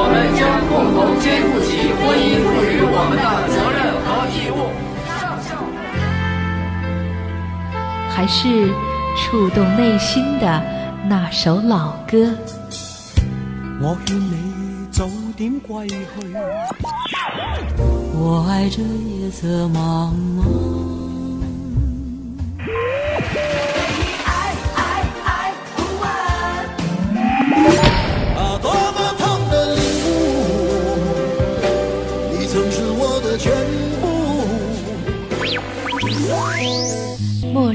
我们将共同肩负起婚姻赋予我们的责任和义务。还是触动内心的那首老歌。我劝你早点归去，我爱这夜色茫茫。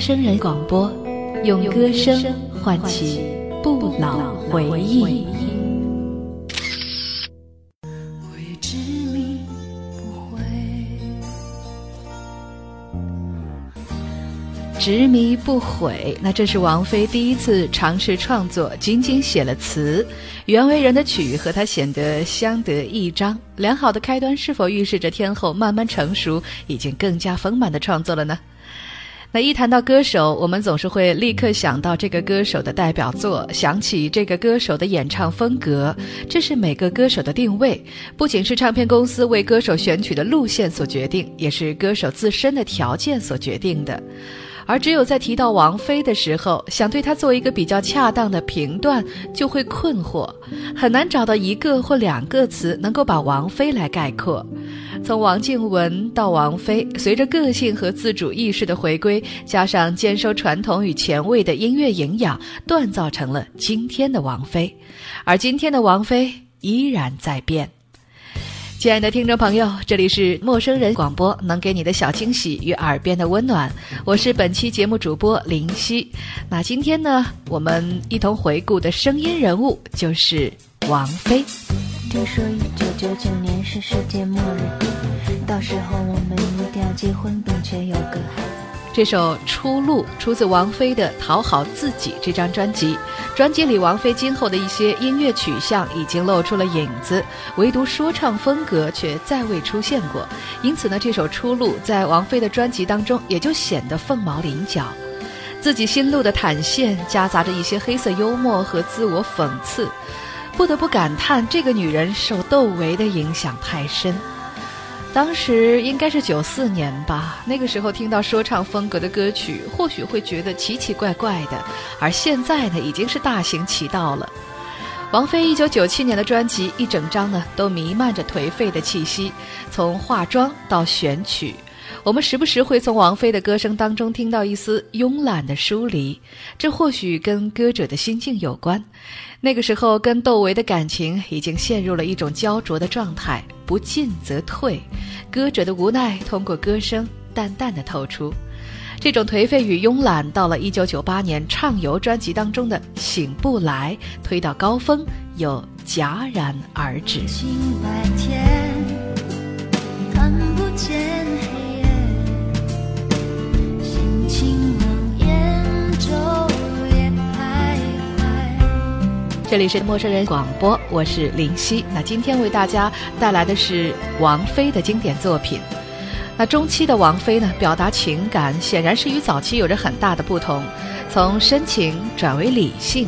声。人广播，用歌声唤起不老回忆。执迷不悔，那这是王菲第一次尝试创作，仅仅写了词，袁惟仁的曲和她显得相得益彰。良好的开端是否预示着天后慢慢成熟，已经更加丰满的创作了呢？那一谈到歌手，我们总是会立刻想到这个歌手的代表作，想起这个歌手的演唱风格，这是每个歌手的定位，不仅是唱片公司为歌手选取的路线所决定，也是歌手自身的条件所决定的。而只有在提到王菲的时候，想对她做一个比较恰当的评断，就会困惑，很难找到一个或两个词能够把王菲来概括。从王静文到王菲，随着个性和自主意识的回归，加上兼收传统与前卫的音乐营养，锻造成了今天的王菲。而今天的王菲依然在变。亲爱的听众朋友，这里是陌生人广播，能给你的小惊喜与耳边的温暖。我是本期节目主播林夕。那今天呢，我们一同回顾的声音人物就是王菲。听说一九九九年是世界末日，到时候我们一定要结婚，并且有个孩子。这首《出路》出自王菲的《讨好自己》这张专辑。专辑里，王菲今后的一些音乐取向已经露出了影子，唯独说唱风格却再未出现过。因此呢，这首《出路》在王菲的专辑当中也就显得凤毛麟角。自己心路的坦现，夹杂着一些黑色幽默和自我讽刺，不得不感叹这个女人受窦唯的影响太深。当时应该是九四年吧，那个时候听到说唱风格的歌曲，或许会觉得奇奇怪怪的，而现在呢，已经是大行其道了。王菲一九九七年的专辑一整张呢，都弥漫着颓废的气息，从化妆到选曲，我们时不时会从王菲的歌声当中听到一丝慵懒的疏离，这或许跟歌者的心境有关。那个时候，跟窦唯的感情已经陷入了一种焦灼的状态，不进则退，歌者的无奈通过歌声淡淡的透出。这种颓废与慵懒，到了一九九八年《畅游》专辑当中的《醒不来》，推到高峰又戛然而止。这里是陌生人广播，我是林夕。那今天为大家带来的是王菲的经典作品。那中期的王菲呢，表达情感显然是与早期有着很大的不同，从深情转为理性。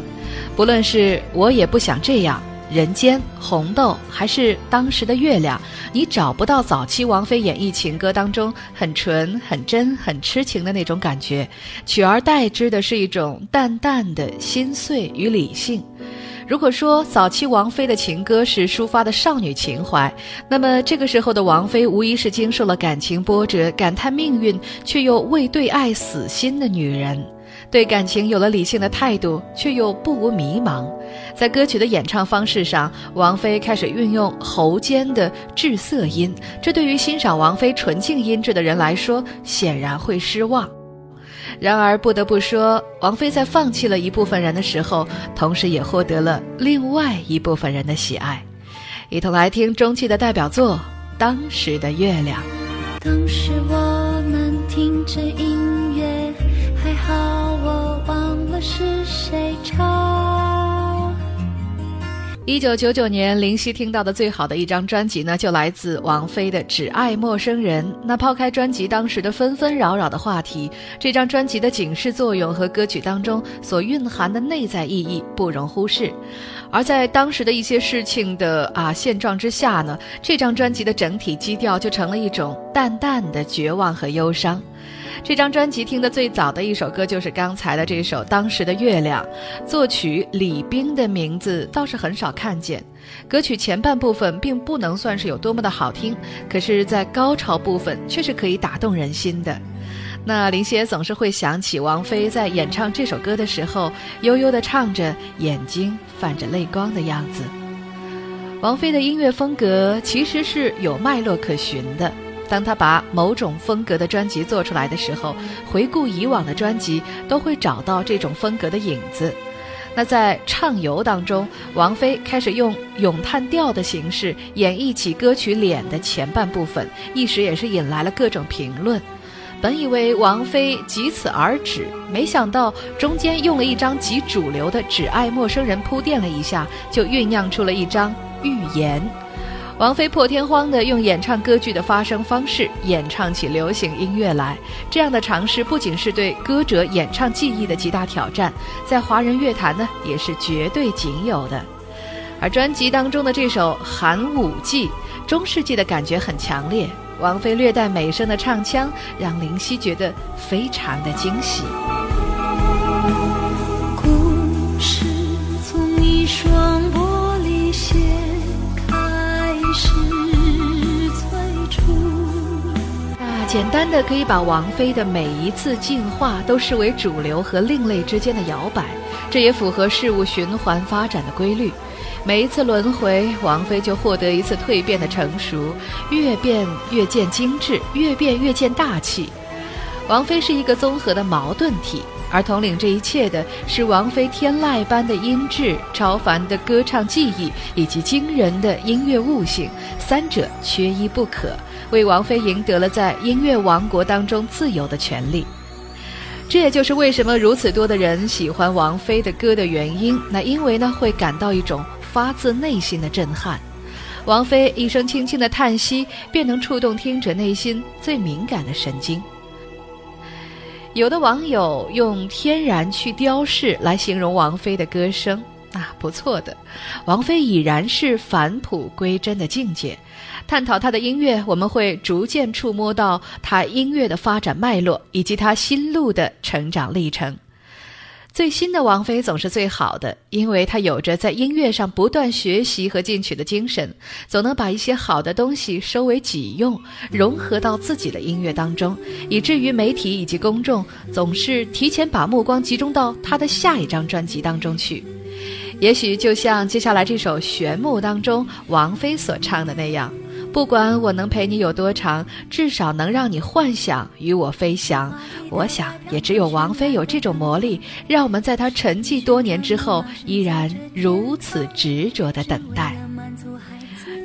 不论是我也不想这样、人间、红豆，还是当时的月亮，你找不到早期王菲演绎情歌当中很纯、很真、很痴情的那种感觉，取而代之的是一种淡淡的心碎与理性。如果说早期王菲的情歌是抒发的少女情怀，那么这个时候的王菲无疑是经受了感情波折、感叹命运却又未对爱死心的女人，对感情有了理性的态度，却又不无迷茫。在歌曲的演唱方式上，王菲开始运用喉间的滞涩音，这对于欣赏王菲纯净音质的人来说，显然会失望。然而，不得不说，王菲在放弃了一部分人的时候，同时也获得了另外一部分人的喜爱。一同来听中期的代表作《当时的月亮》。当时我们听着一九九九年，林夕听到的最好的一张专辑呢，就来自王菲的《只爱陌生人》。那抛开专辑当时的纷纷扰扰的话题，这张专辑的警示作用和歌曲当中所蕴含的内在意义不容忽视。而在当时的一些事情的啊现状之下呢，这张专辑的整体基调就成了一种淡淡的绝望和忧伤。这张专辑听的最早的一首歌就是刚才的这首《当时的月亮》，作曲李冰的名字倒是很少看见。歌曲前半部分并不能算是有多么的好听，可是，在高潮部分却是可以打动人心的。那林夕总是会想起王菲在演唱这首歌的时候，悠悠地唱着，眼睛泛着泪光的样子。王菲的音乐风格其实是有脉络可循的。当他把某种风格的专辑做出来的时候，回顾以往的专辑，都会找到这种风格的影子。那在《畅游》当中，王菲开始用咏叹调的形式演绎起歌曲《脸》的前半部分，一时也是引来了各种评论。本以为王菲仅此而止，没想到中间用了一张极主流的《只爱陌生人》铺垫了一下，就酝酿出了一张预言。王菲破天荒地用演唱歌剧的发声方式演唱起流行音乐来，这样的尝试不仅是对歌者演唱技艺的极大挑战，在华人乐坛呢也是绝对仅有的。而专辑当中的这首《寒武纪》，中世纪的感觉很强烈。王菲略带美声的唱腔，让林夕觉得非常的惊喜。简单的可以把王菲的每一次进化都视为主流和另类之间的摇摆，这也符合事物循环发展的规律。每一次轮回，王菲就获得一次蜕变的成熟，越变越见精致，越变越见大气。王菲是一个综合的矛盾体，而统领这一切的是王菲天籁般的音质、超凡的歌唱技艺以及惊人的音乐悟性，三者缺一不可，为王菲赢得了在音乐王国当中自由的权利。这也就是为什么如此多的人喜欢王菲的歌的原因。那因为呢，会感到一种。发自内心的震撼，王菲一声轻轻的叹息，便能触动听者内心最敏感的神经。有的网友用“天然去雕饰”来形容王菲的歌声，啊，不错的。王菲已然是返璞归真的境界。探讨她的音乐，我们会逐渐触摸到她音乐的发展脉络，以及她心路的成长历程。最新的王菲总是最好的，因为她有着在音乐上不断学习和进取的精神，总能把一些好的东西收为己用，融合到自己的音乐当中，以至于媒体以及公众总是提前把目光集中到她的下一张专辑当中去。也许就像接下来这首《玄木》当中王菲所唱的那样。不管我能陪你有多长，至少能让你幻想与我飞翔。我想，也只有王菲有这种魔力，让我们在她沉寂多年之后，依然如此执着地等待。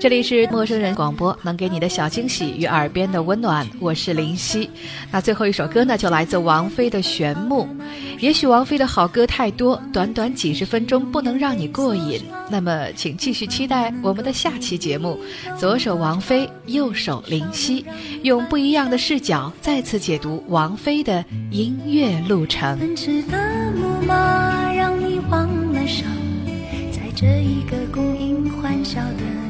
这里是陌生人广播，能给你的小惊喜与耳边的温暖。我是林夕。那最后一首歌呢，就来自王菲的《玄木》。也许王菲的好歌太多，短短几十分钟不能让你过瘾。那么，请继续期待我们的下期节目。左手王菲，右手林夕，用不一样的视角再次解读王菲的音乐路程。奔驰的木马让你忘了伤，在这一个供应欢笑的。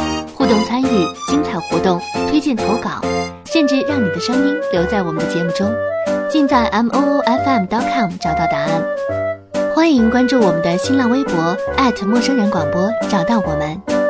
参与、精彩活动、推荐投稿，甚至让你的声音留在我们的节目中，尽在 m o o f m dot com 找到答案。欢迎关注我们的新浪微博陌生人广播，找到我们。